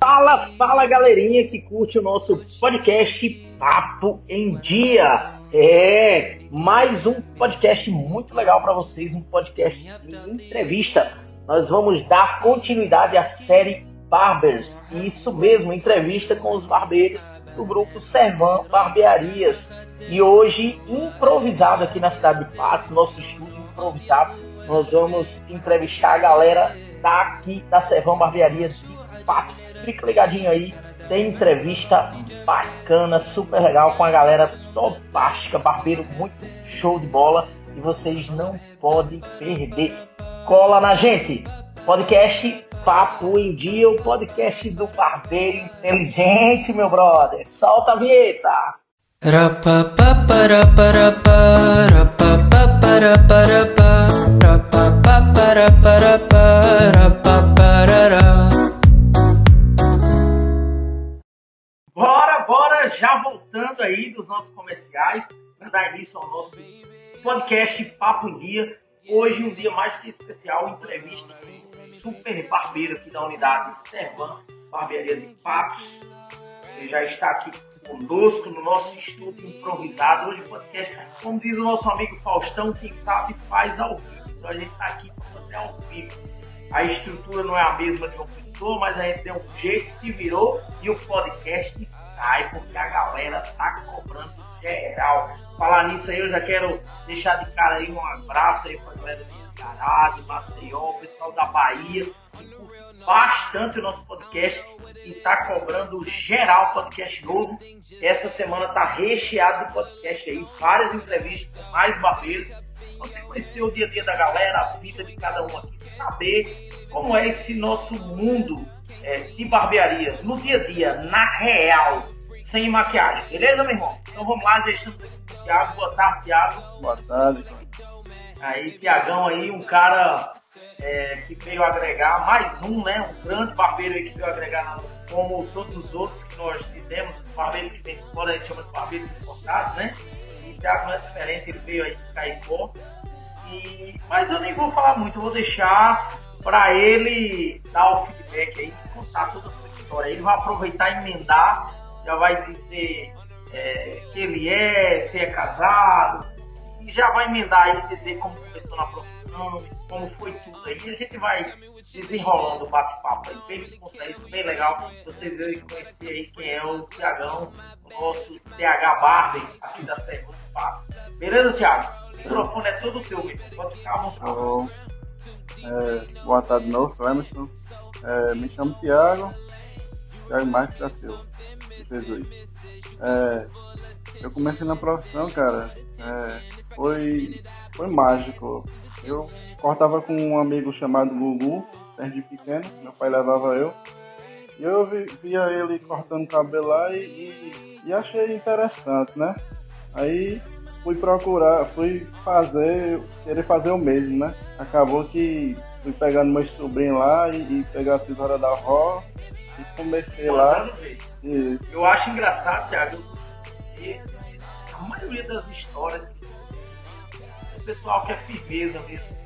Fala, fala galerinha que curte o nosso podcast Papo em Dia. É, mais um podcast muito legal para vocês, um podcast de entrevista. Nós vamos dar continuidade à série Barbers. Isso mesmo, entrevista com os barbeiros do grupo Servan Barbearias. E hoje, improvisado aqui na cidade de Patos, nosso estúdio improvisado, nós vamos entrevistar a galera daqui da Servan Barbearias de Patos. Fica ligadinho aí, tem entrevista bacana, super legal com a galera fantástica, barbeiro muito show de bola e vocês não podem perder. Cola na gente! Podcast Papo em Dia, o podcast do barbeiro inteligente, meu brother. Solta a vinheta! Bora, bora, já voltando aí dos nossos comerciais, para dar início ao nosso podcast Papo em Dia. Hoje, um dia mais que especial, entrevista super barbeiro aqui da unidade Servan, Barbearia de Patos. Ele já está aqui conosco no nosso estúdio improvisado. Hoje o podcast, como diz o nosso amigo Faustão, quem sabe faz ao vivo. Então a gente está aqui para fazer ao vivo. A estrutura não é a mesma de uma pessoa, mas a gente deu um jeito, se virou e o podcast sai, porque a galera tá cobrando geral. Falar nisso aí, eu já quero deixar de cara aí um abraço aí pra galera de De Maceió, o pessoal da Bahia, que curte bastante o nosso podcast e está cobrando geral podcast novo. Essa semana tá recheado de podcast aí, várias entrevistas com mais barbeiros. Você conhecer o dia a dia da galera, a vida de cada um aqui, saber como é esse nosso mundo é, de barbearia, no dia a dia, na real, sem maquiagem. Beleza, meu irmão? Então vamos lá, deixando o Thiago. Boa tarde, Thiago. Boa tarde. Aí, Tiagão aí, um cara é, que veio agregar, mais um, né? Um grande barbeiro aí que veio agregar na nossa, como todos os outros que nós fizemos, barbeiros que vem de fora, a gente chama de barbeiros importados, né? E o Thiago não é diferente, ele veio aí de Caicó. E, mas eu nem vou falar muito, eu vou deixar para ele dar o feedback aí, contar toda a sua história. Ele vai aproveitar e emendar, já vai dizer é, que ele é, se é casado, e já vai emendar aí dizer como começou na profissão, como foi tudo aí. E a gente vai desenrolando o bate-papo aí, bem descontraído, bem legal. Vocês verem conhecer aí quem é o Tiagão, o nosso TH Barber aqui da Segunda Passo. Beleza, Thiago? O microfone é todo teu, meu. Pode ficar à vontade. Bom, é, boa tarde de novo, Emerson. É, me chamo Tiago, Tiago Marques da Silva, de Jesus. É, eu comecei na profissão, cara, é, foi, foi mágico. Eu cortava com um amigo chamado Gugu, desde pequeno, meu pai levava eu. E eu vi- via ele cortando cabelo lá e, e, e achei interessante, né? Aí fui procurar, fui fazer, querer fazer o mesmo, né? Acabou que fui pegando meus sobrinhos lá e, e pegar a tesoura da avó e comecei lá. Eu acho engraçado, Thiago, porque a maioria das histórias que o pessoal que é firmeza mesmo,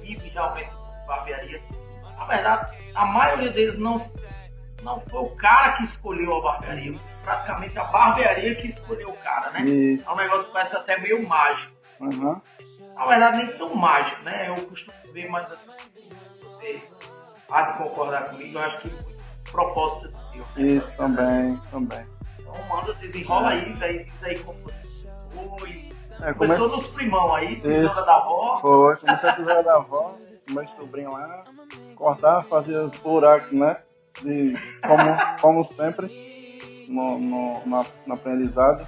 vive realmente barbearia, na verdade, a maioria deles não, não foi o cara que escolheu a barbearia, praticamente a barbearia que escolheu o cara, né? e, É um negócio que parece até meio mágico. aham. Na verdade, nem tão mágico, né? Eu costumo ver, mas assim, você há de concordar comigo, eu acho que foi propósito de Deus. né? Isso também, também. Então manda, desenrola aí, daí diz aí como você foi. É, Começou come... nos primão aí, tesoura da avó. Foi, comecei a tesoura da avó, meus sobrinhos lá, cortar, fazia os buracos, né? De, como, como sempre, no, no, na, no aprendizado.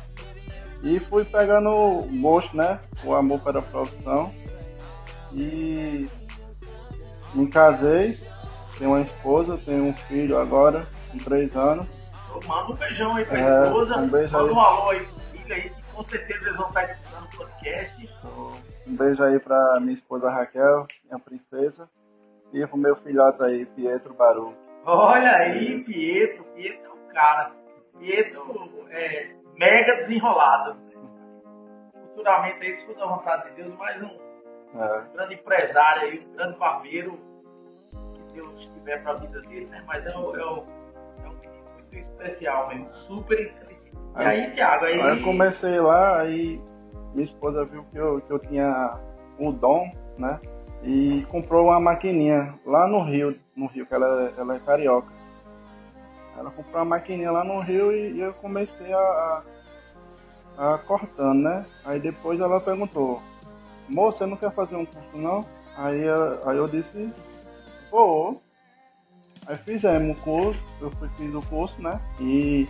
E fui pegando o gosto, né? O amor pela profissão. E me casei, tenho uma esposa, tenho um filho agora, com três anos. Manda um beijão aí pra É, esposa. um manda um alô aí filho aí, que com certeza eles vão estar podcast. Um beijo aí pra minha esposa Raquel, minha princesa. E pro meu filhote aí, Pietro Baru. Olha aí, Pietro, Pietro é o cara. Pietro é, mega desenrolado. Futuramente, isso foi da vontade de Deus, mais um é. grande empresário aí, um grande barbeiro que Deus tiver para a vida dele, né? Mas é, o, é, o, é um menino muito especial mesmo, super inteligente. E aí, aí Thiago, aí... aí eu comecei lá, aí minha esposa viu que eu, que eu tinha um dom, né? E comprou uma maquininha lá no Rio, no Rio, que ela, ela é carioca. Ela comprou uma maquininha lá no Rio e, e eu comecei a, a, a, cortando, né? Aí depois ela perguntou, moça, você não quer fazer um curso não? Aí, aí eu disse, vou. Aí fizemos o curso, eu fui, fiz o curso, né? E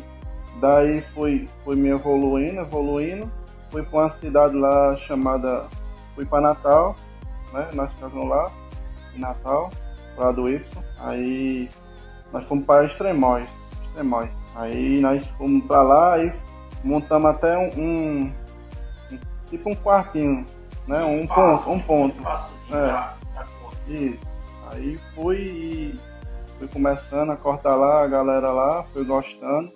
daí fui, fui me evoluindo, evoluindo. Fui para uma cidade lá chamada. Fui para Natal, né? Nós ficamos lá, em Natal, lá do Y. Aí nós fomos para Extremóis. Extremóis. Aí nós fomos para lá e montamos até um, um, tipo um quartinho, né? Um ponto, um ponto. É. Isso. Aí fui e fui começando a cortar lá, a galera lá, fui gostando.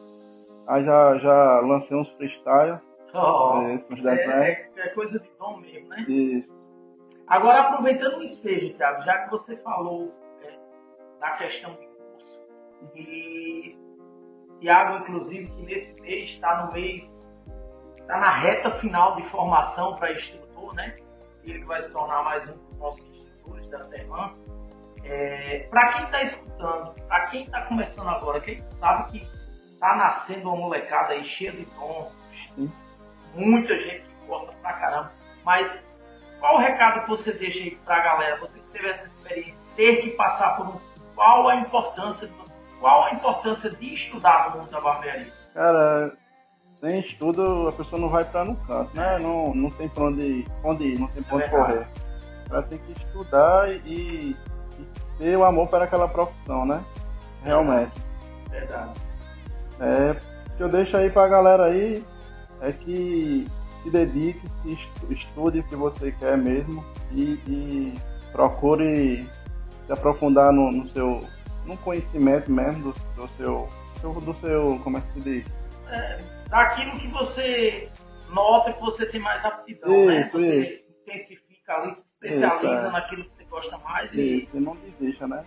Aí já, já lancei uns freestyle. Oh, é, é, é, coisa de dom mesmo, né? Isso. Agora, aproveitando o ensejo, Thiago, já que você falou é, da questão de curso, e Thiago, inclusive, que nesse mês está no mês, está na reta final de formação para instrutor, né? Ele que vai se tornar mais um dos nossos instrutores da semana. É, para quem está escutando, para quem está começando agora, quem sabe que está nascendo uma molecada aí cheia de dons, muita gente que gosta pra caramba, mas qual o recado que você deixa aí pra galera? Você que teve essa experiência, ter que passar por um. Qual a importância de você, qual a importância de estudar no mundo da barbearia? Cara, sem estudo a pessoa não vai para no canto, né? Não, não tem para onde, onde ir, não tem para onde é correr. Ela tem que estudar e, e, ter o amor para aquela profissão, né? Realmente. Verdade. É, que eu deixo aí pra galera aí é que se dedique, se estude o que você quer mesmo e, e procure se aprofundar no, no, seu no conhecimento mesmo do, do seu do seu como é que se diz é, daquilo que você nota que você tem mais aptidão né? isso, né você isso. intensifica ali se especializa isso, é. naquilo que você gosta mais isso, e, e não desista né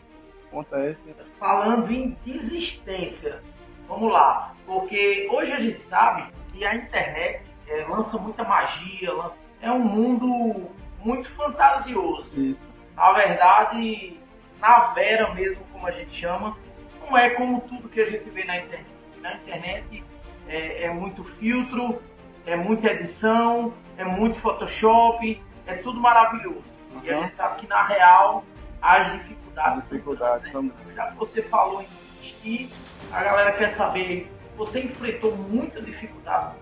acontece falando em desistência vamos lá porque hoje a gente sabe que a internet é, lança muita magia, lança... é um mundo muito fantasioso. Isso. Na verdade, na vera mesmo, como a gente chama, não é como tudo que a gente vê na internet. Na internet é, é muito filtro, é muita edição, é muito Photoshop, é tudo maravilhoso. Uhum. E a gente sabe que na real as dificuldades. dificuldades também. Já que você falou em investir, a galera quer saber você enfrentou muita dificuldade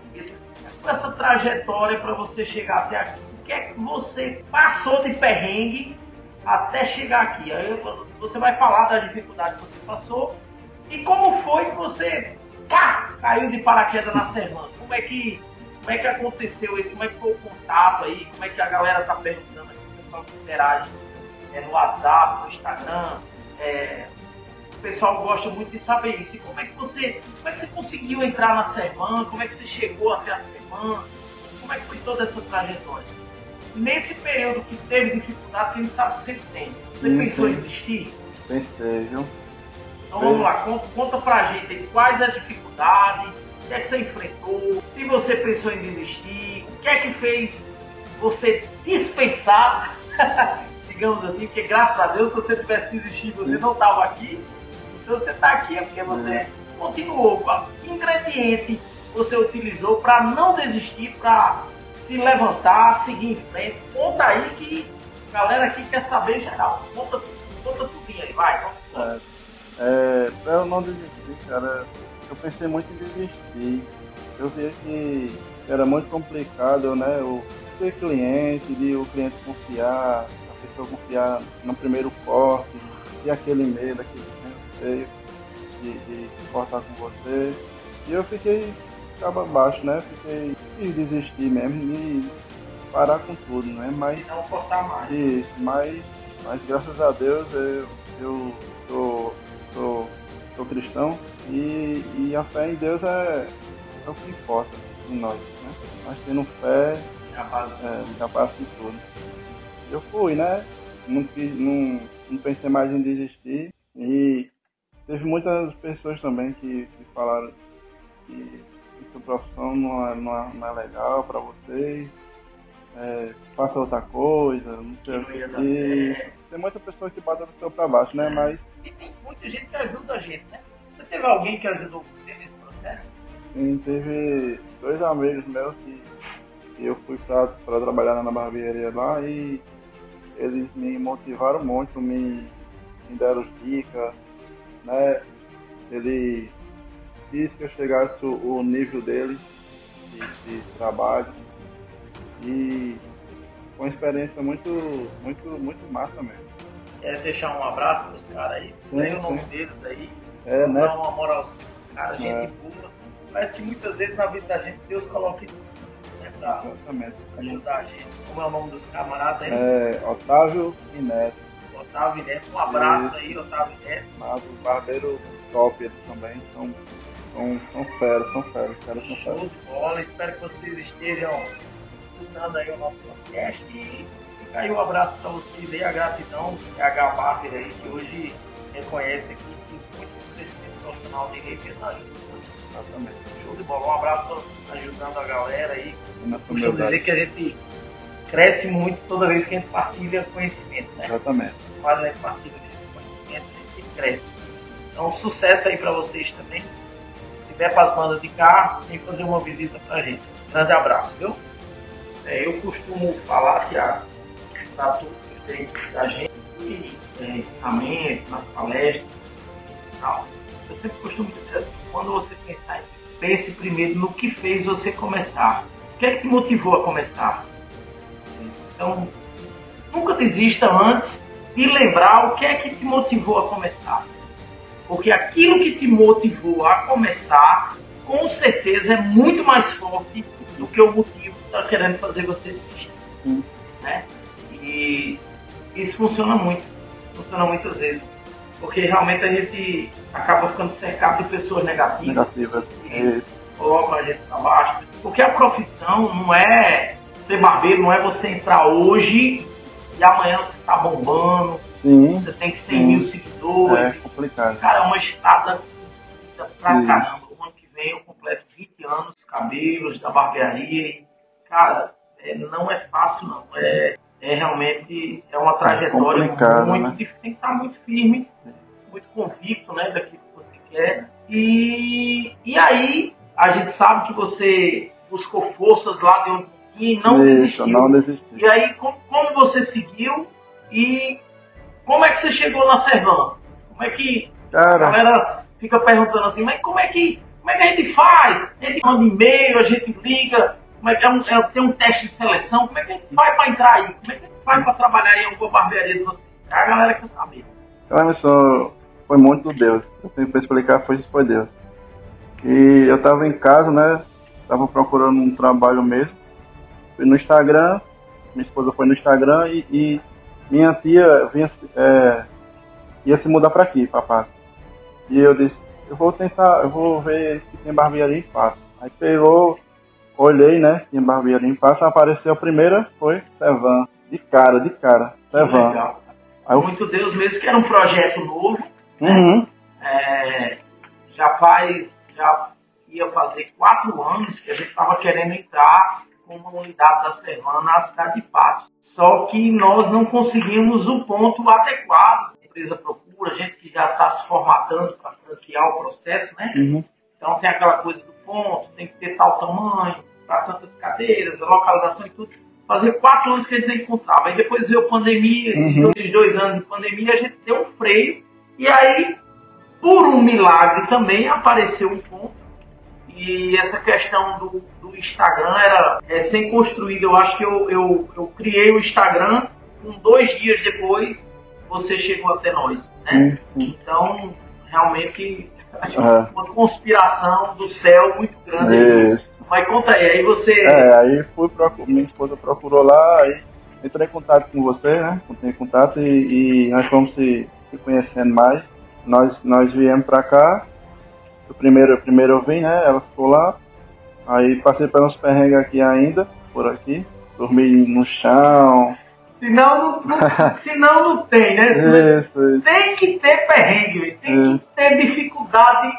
com essa trajetória para você chegar até aqui. O que é que você passou de perrengue até chegar aqui? Aí você vai falar da dificuldade que você passou e como foi que você pá, caiu de paraquedas na semana. Como é que como é que aconteceu isso? Como é que foi o contato aí? Como é que a galera tá perguntando aqui, o pessoal interage é, no WhatsApp, no Instagram, é, o pessoal gosta muito de saber isso. E como é que você, como é que você conseguiu entrar na semana? Como é que você chegou até a semana? Como é que foi toda essa trajetória? Nesse período que teve dificuldade, quem sabe você tem. Você uhum. pensou em desistir? Pensei, viu? Então vamos lá, conta, conta pra gente aí, quais as dificuldades, o que é que você enfrentou, se você pensou em desistir, o que é que fez você dispensar, digamos assim, porque graças a Deus, se você tivesse desistido, você não estava aqui. Se você está aqui é porque você continuou. Qual ingrediente você utilizou para não desistir, para se levantar, seguir em frente? Conta aí que a galera aqui quer saber geral. Conta, conta tudo aí, vai, é, é, eu não desistir, cara, eu pensei muito em desistir. Eu vi que era muito complicado, né? O ter cliente, de o cliente confiar, a pessoa confiar no primeiro corte, e aquele medo, aquele de, de cortar com você. E eu fiquei ficava baixo, né? Fiquei e desistir mesmo e parar com tudo, né? Mas. Não cortar mais. Isso, mas, mas graças a Deus eu, eu sou, sou, sou cristão e, e a fé em Deus é, é o que importa em nós, né? Nós tendo fé, é, já passa em tudo. Eu fui, né? Não, não, não pensei mais em desistir e teve muitas pessoas também que, que falaram que essa profissão não é, não é, não é legal para vocês, é, faça outra coisa, não sei o que. Tem muita pessoa que bota do seu para baixo, né? Mas. E tem muita gente que ajuda a gente, né? Você teve alguém que ajudou você nesse processo? Sim, teve dois amigos meus que, que eu fui para trabalhar na barbearia lá e eles me motivaram muito, me, me deram dicas, né? Ele quis que eu chegasse o, nível dele de, de trabalho e foi uma experiência muito, muito, muito massa mesmo. Quer deixar um abraço para os caras aí? Tem o nome deles aí. É, né? Dar uma moralzinha pros caras, gente é. boa. Parece que muitas vezes na vida da gente Deus coloca isso né, pra Exatamente. ajudar a gente. Como é o nome dos camaradas aí? É, Otávio e Neto. Otávio Neto. Um abraço isso. aí, Otávio Neto. Mas o barbeiro top eles também são, são, são feras, são caras são feras. Show de bola, espero que vocês estejam escutando aí o nosso podcast e fica aí um abraço para vocês e a gratidão que a H Barber aí, que hoje reconhece aqui que muito crescimento profissional de representante. Exatamente. Show de bola. Um abraço ajudando a galera aí. Costumo dizer que a gente cresce muito toda vez que a gente partilha conhecimento, né? Exatamente. Quando a gente partilha conhecimento, a gente cresce. Então, sucesso aí para vocês também. Se tiver para as bandas de carro, vem fazer uma visita para a gente. Grande abraço, viu? É, eu costumo falar que está tudo feito da gente, e, é, ensinamento, nas palestras e tal. Eu sempre costumo dizer assim, quando você pensar, pense primeiro no que fez você começar. O que é que te motivou a começar? Então, nunca desista antes de lembrar o que é que te motivou a começar. Porque aquilo que te motivou a começar, com certeza é muito mais forte do que o motivo que está querendo fazer você desistir. Né? E isso funciona muito, funciona muitas vezes. Porque realmente a gente acaba ficando cercado de pessoas negativas. Negativas. Que colocam a gente para baixo. Porque a profissão não é ser barbeiro, não é você entrar hoje e amanhã você está bombando. Sim, você tem 100 sim. mil seguidores. É complicado. Cara, é uma estrada pra sim. caramba. O ano que vem eu completo 20 anos, cabelos, da barbearia. E, cara, é, não é fácil não. É, é realmente é uma trajetória é muito né? difícil. Tem que estar muito firme, muito convicto né, daquilo que você quer. E, e aí a gente sabe que você buscou forças lá de onde e não Isso, desistiu. Não desistiu. E aí como, como, você seguiu e como é que você chegou na Servão? Como é que Cara. a galera fica perguntando assim, mas como é que como é que a gente faz? A gente manda e-mail, a gente liga, como é que é um, é, tem um teste de seleção, como é que a gente vai para entrar aí? Como é que a gente vai para trabalhar em alguma barbearia de vocês? A galera quer saber. Emerson, foi muito Deus. Eu para explicar, foi isso foi Deus. E eu estava em casa, né? Tava procurando um trabalho mesmo. Fui no Instagram, minha esposa foi no Instagram e, e minha tia vinha, é, ia se mudar para aqui, papai. E eu disse, eu vou tentar, eu vou ver se tem barbearia em Passo. Aí pegou, olhei, né? Tinha barbearia em Passo, apareceu a primeira, foi Sevan. De cara, de cara, Sevan. Eu... Muito Deus mesmo, que era um projeto novo. Uhum. É, já faz, já ia fazer quatro anos que a gente estava querendo entrar uma unidade da Servan na cidade de Patos. Só que nós não conseguimos o ponto adequado. A empresa procura, gente que já está se formatando para franquear o processo, né? Uhum. Então tem aquela coisa do ponto, tem que ter tal tamanho, para tantas cadeiras, a localização e tudo. Fazia quatro anos que a gente não encontrava. Aí depois veio a pandemia, esses Uhum. dois, dois anos de pandemia, a gente deu um freio. E aí, por um milagre também, apareceu um ponto. E essa questão do, do Instagram era recém-construída. Eu acho que eu, eu, eu criei o Instagram, com dois dias depois, você chegou até nós. Né? Uhum. Então, realmente, acho que É. uma conspiração do céu muito grande. Isso. Mas conta aí, aí você. É, aí fui procu- minha esposa procurou lá, aí entrei em contato com você, né? Entrei em contato e, e nós fomos se, se conhecendo mais. Nós, nós viemos pra cá. O primeiro, primeiro eu vim, né? Ela ficou lá. Aí passei pelos perrengues aqui ainda, por aqui. Dormi no chão. Senão não, não, senão não tem, né? Isso, isso. Tem que ter perrengue, tem É. que ter dificuldade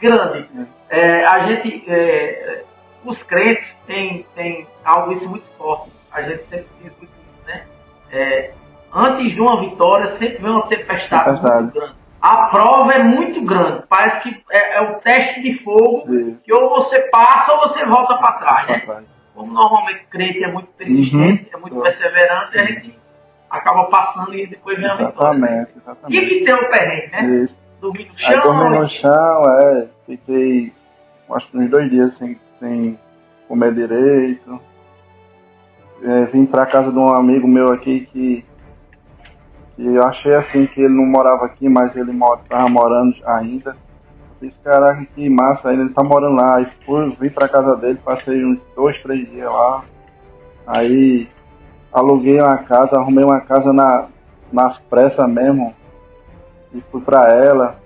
grande. É, a gente, é, os crentes têm tem algo isso muito forte. A gente sempre diz muito isso, né? É, antes de uma vitória, sempre vem uma tempestade, Tempestade. muito grande. A prova é muito grande. Parece que é, é o teste de fogo Isso. que ou você passa ou você volta para trás, né? Como normalmente crente é muito persistente, é muito Uhum. perseverante, a gente acaba passando e depois vem a vitória. né? Exatamente, exatamente. que ter o perrengue, né? Isso. Dormir no Aí dormi chão, no chão, é. Fiquei acho que uns dois dias sem, sem comer direito. É, vim pra casa de um amigo meu aqui que, que eu achei assim que ele não morava aqui, mas ele mora, tava morando ainda. Fiz, caraca, que massa, ele tá morando lá. Aí fui, vim pra casa dele, passei uns dois, três dias lá. Aí aluguei uma casa, arrumei uma casa na, nas pressas mesmo. E fui pra ela.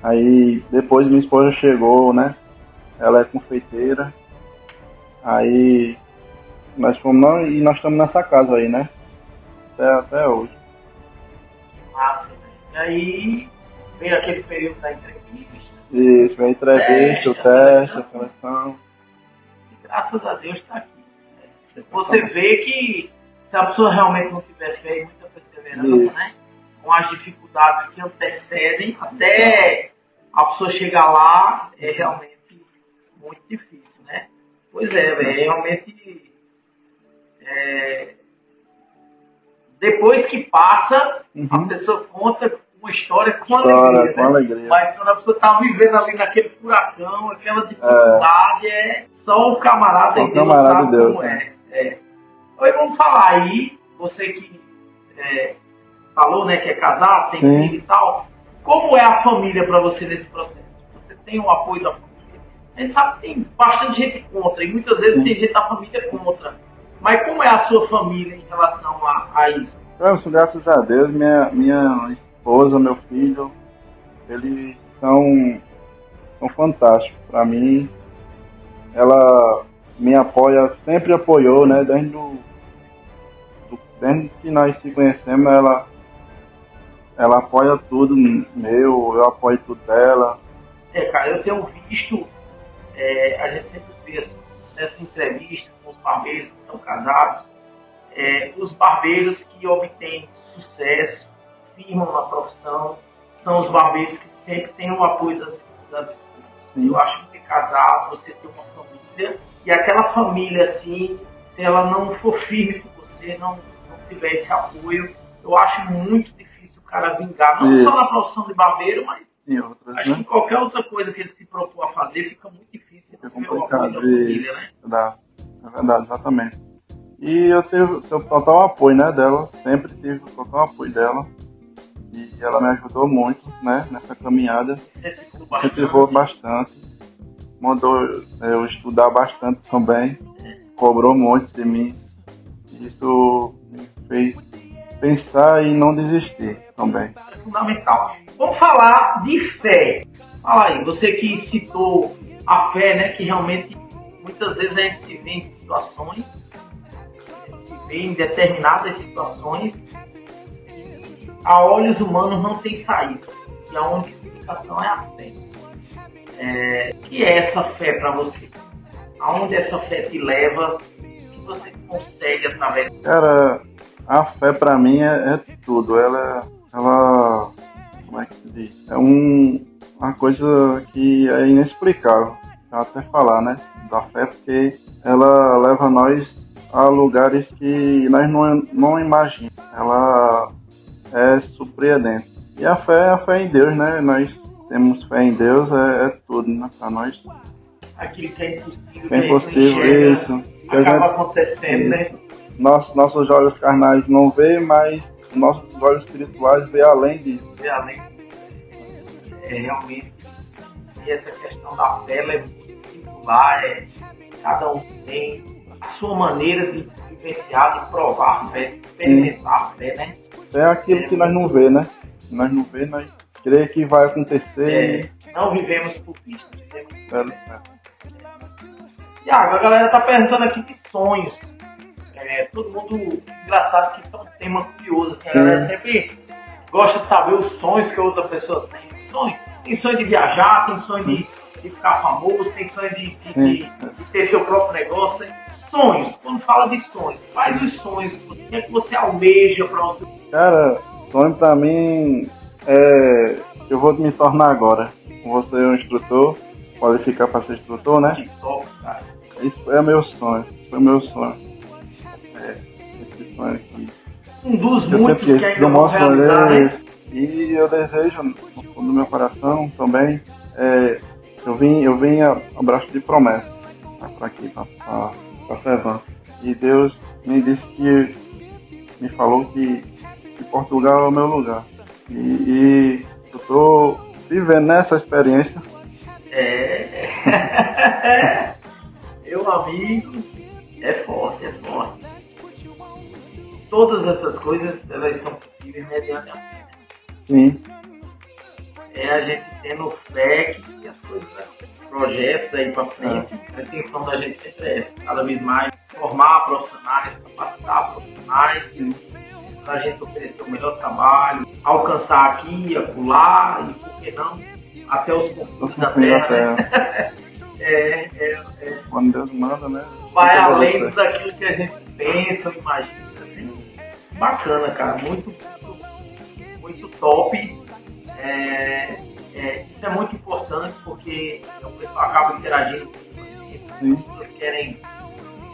Aí depois minha esposa chegou, né? Ela é confeiteira. Aí nós fomos não, e nós estamos nessa casa aí, né? Até, até hoje. Massa, né? E aí veio aquele período da entrevista. Isso, veio a entrevista, o Teste, a teste, a seleção. E graças a Deus está aqui. né? Você vê que se a pessoa realmente não tiver fé e muita perseverança, Isso. né? Com as dificuldades que antecedem, até a pessoa chegar lá, é realmente muito difícil, né? Pois é, é realmente. é, depois que passa, a Uhum. pessoa conta uma história com História, alegria. com né? alegria. Mas quando a pessoa tá vivendo ali naquele furacão, aquela dificuldade, é, só o camarada o Deus sabe de Deus, como né? é. é. Oi, vamos falar aí, você que é, falou né, que é casado, tem Sim. filho e tal, como é a família para você nesse processo? Você tem o apoio da família? A gente sabe que tem bastante gente contra, e muitas vezes Sim. tem gente da família contra. Mas como é a sua família em relação a, a isso? Graças a Deus, minha, minha esposa, meu filho, eles são, são fantásticos. Para mim, ela me apoia, sempre apoiou, né? Desde, o, do- desde que nós se conhecemos, ela, ela apoia tudo meu, eu apoio tudo dela. É, cara, eu tenho visto, é, a gente sempre vê assim, nessa entrevista barbeiros que são casados, é, os barbeiros que obtêm sucesso, firmam na profissão, são os barbeiros que sempre têm o apoio das, das. Eu acho que ter casado, você ter uma família, e aquela família, assim, se ela não for firme com você, não, não tiver esse apoio, eu acho muito difícil o cara vingar, não Isso. só na profissão de barbeiro, mas outras, Acho que né? qualquer outra coisa que ele se propôs a fazer fica muito difícil Fica ter o apoio da complicado família, né? Da, é verdade, exatamente. E eu tive, tive total apoio né, dela, sempre tive total apoio dela. E ela me ajudou muito né, nessa caminhada. Incentivou bastante. Mandou eu estudar bastante também. Cobrou muito de mim. Isso me fez pensar e não desistir também. É fundamental. Vamos falar de fé. Fala aí, você que citou a fé, né? Que realmente muitas vezes a gente se vê em situações, se vê em determinadas situações a olhos humanos não tem saída. E a única explicação é a fé. É, que é essa fé para você? Aonde essa fé te leva? O que você consegue através Cara, a fé pra mim é, é tudo. Ela, ela, como é que se diz? É um, uma coisa que é inexplicável. Até falar, né? Da fé, porque ela leva nós a lugares que nós não, não imaginamos. Ela é surpreendente. E a fé é a fé em Deus, né? Nós temos fé em Deus, é, é tudo, né? Pra nós. aquilo que é impossível, É que a gente não impossível isso. Que acaba gente- acontecendo, né? Nossos, nossos olhos carnais não vê, mas nossos olhos espirituais vê além disso. E além é realmente essa questão da fé é muito singular, é, cada um tem a sua maneira de vivenciar, de provar a fé, de experimentar a fé, né? É aquilo que nós não vê, né? Nós não vê, nós crê que vai acontecer. É, não vivemos por vista, vivemos É, é. Tiago, a galera tá perguntando aqui de sonhos. É, todo mundo engraçado que isso é um tema curioso. Assim, a galera sempre gosta de saber os sonhos que outra pessoa tem. Sonho. Tem sonho de viajar, tem sonho de, de ficar famoso, tem sonho de, de, de, ter seu próprio negócio. Sonhos, quando fala de sonhos, quais os sonhos o que, é que você almeja para você? Cara, sonho pra mim é. Eu vou me tornar agora. Vou ser um instrutor, qualificar para ser instrutor, né? Que top, cara. Isso é meu sonho. Foi meu sonho. É, esse sonho aqui. Um dos Eu muitos que ainda mostro realizar, né? eles. E eu desejo, no meu coração também, é, eu vim, eu vim a, abraço de promessa para aqui, para Servan. E Deus me disse que, me falou que, que Portugal é o meu lugar. E, e eu estou vivendo nessa experiência. É. Meu amigo, é forte, é forte. Todas essas coisas, elas são possíveis mediante a fé. Sim, É a gente tendo fé que as coisas, projetos daí pra frente, a intenção da gente sempre é essa, cada vez mais formar profissionais, capacitar profissionais, pra gente oferecer o melhor trabalho, alcançar aqui, acolá, e por que não, até os confins da terra, né? terra. É, é, é Quando Deus manda, né? vai além você. daquilo que a gente pensa ou imagina. Assim. Bacana, cara. Muito, muito, muito top. É, é, isso é muito importante porque o pessoal acaba interagindo com. As pessoas querem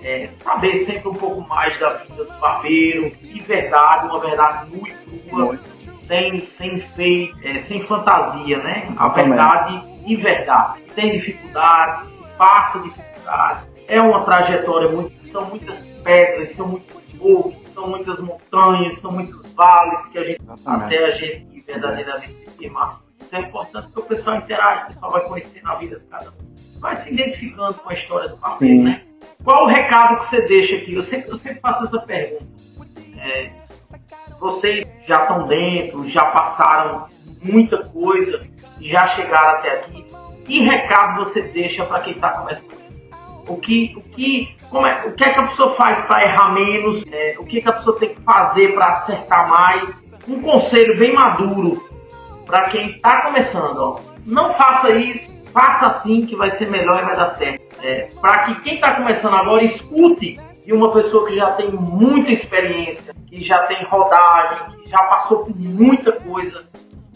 é, saber sempre um pouco mais da vida do barbeiro, de verdade, uma verdade nua e crua, Muito. sem, sem fake, é, sem fantasia, né? A verdade e verdade. Tem dificuldade, passa dificuldade, é uma trajetória muito. São muitas pedras, são muitos morros, são muitas montanhas, são muitos vales que a gente Exatamente. até a gente verdadeiramente se firmar. Isso é importante porque o pessoal interage, o pessoal vai conhecer na vida de cada um. Vai se identificando com a história do Sim. né? Qual o recado que você deixa aqui? Eu sempre, eu sempre faço essa pergunta. É, vocês já estão dentro, já passaram muita coisa, já chegaram até aqui. Que recado você deixa para quem está começando? O que, o, que, como é, o que é que a pessoa faz para errar menos? É, o que, é que a pessoa tem que fazer para acertar mais? Um conselho bem maduro para quem está começando. Ó. Não faça isso, faça assim que vai ser melhor e vai dar certo. É, para que quem está começando agora escute de uma pessoa que já tem muita experiência, que já tem rodagem, que já passou por muita coisa.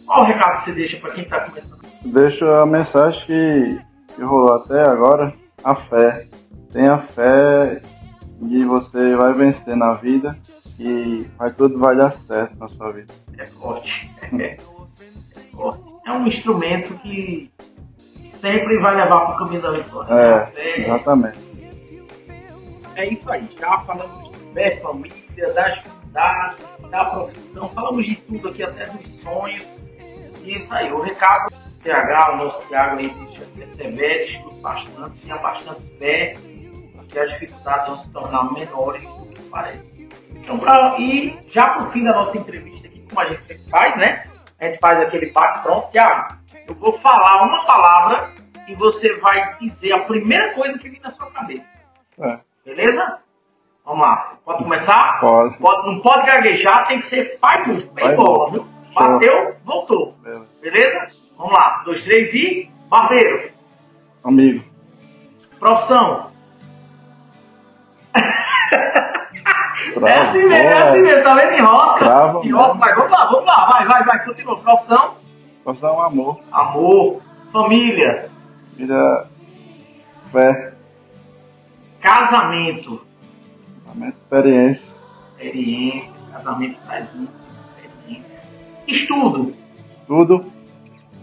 Qual o recado que você deixa para quem está começando? Deixo a mensagem que, que rolou até agora, a fé. Tenha fé de você vai vencer na vida e vai, tudo vai dar certo na sua vida. É forte. É, forte. É um instrumento que sempre vai levar para o caminho da vitória. É, É, exatamente. é isso aí. Já falamos de fé, família, das dificuldades, da profissão, falamos de tudo aqui, até dos sonhos. E isso aí. O recado do TH, o nosso Thiago aí, persevere, estude bastante, tenha bastante fé, que as dificuldades vão se tornar menores do que parece. Então, pra, e já por fim da nossa entrevista aqui, como a gente sempre faz, né? A gente faz aquele bate-pronto. Thiago, eu vou falar uma palavra e você vai dizer a primeira coisa que vir na sua cabeça. É, Beleza? Vamos lá. Pode começar? pode. Pode- não pode gaguejar, tem que ser pai muito. Bem bola, viu? Bateu, voltou. Beleza. Beleza? Vamos lá. Dois, três e. Barbeiro. Amigo, Profissão. bravo. É assim mesmo, é assim mesmo. Tá vendo? Enrosca. Bravo, Enrosca, vai. Vamos lá, vamos lá. Vai, vai, vai. Continua. Profissão. Dar um amor, Amor. Família. vida, fé, Casamento. realmente experiência, Experiência. Casamento traz muita experiência. Estudo. tudo,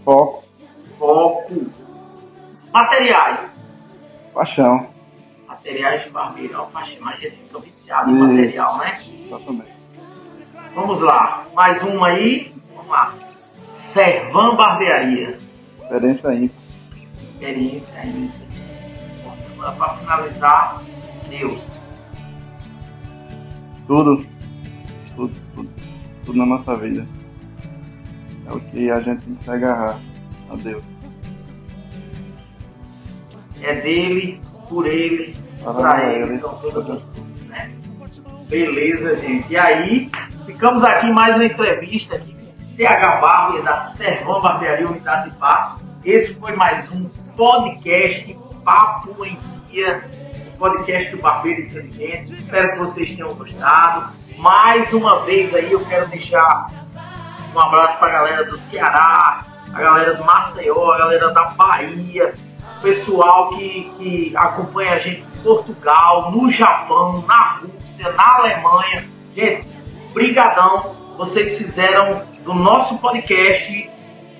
foco, Foco. Materiais. paixão. Materiais de barbeiro. Ó, paixão, mas a gente fica viciado em material, né? Exatamente. Vamos lá. Mais uma aí. Vamos lá. Servan Barbearia. Experiência ímpar. Experiência ainda. Para finalizar, Deus. Tudo, tudo, tudo, tudo na nossa vida. É o que a gente tem que se agarrar a Deus. É dele, por ele, para ele, são todas né? Beleza, gente. E aí, ficamos aqui mais uma entrevista aqui com TH Barber da Servão Barbearia Unidade de Passos. Esse foi mais um podcast Papo em Dia, podcast do Barbeiro Inteligente. Espero que vocês tenham gostado. Mais uma vez aí eu quero deixar um abraço para a galera do Ceará, a galera do Maceió, a galera da Bahia, pessoal que, que acompanha a gente em Portugal, no Japão, na Rússia, na Alemanha. Gente, brigadão. Vocês fizeram do nosso podcast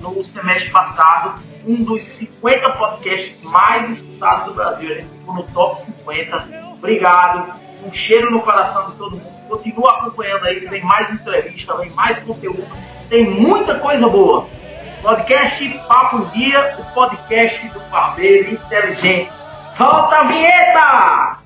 no semestre passado um dos 50 podcasts mais escutados do Brasil. A gente ficou no top 50. Obrigado. Um cheiro no coração de todo mundo. Continua acompanhando aí, tem mais entrevista, vem mais conteúdo tem muita coisa boa. Podcast Papo Dia, o podcast do barbeiro inteligente. Solta a vinheta!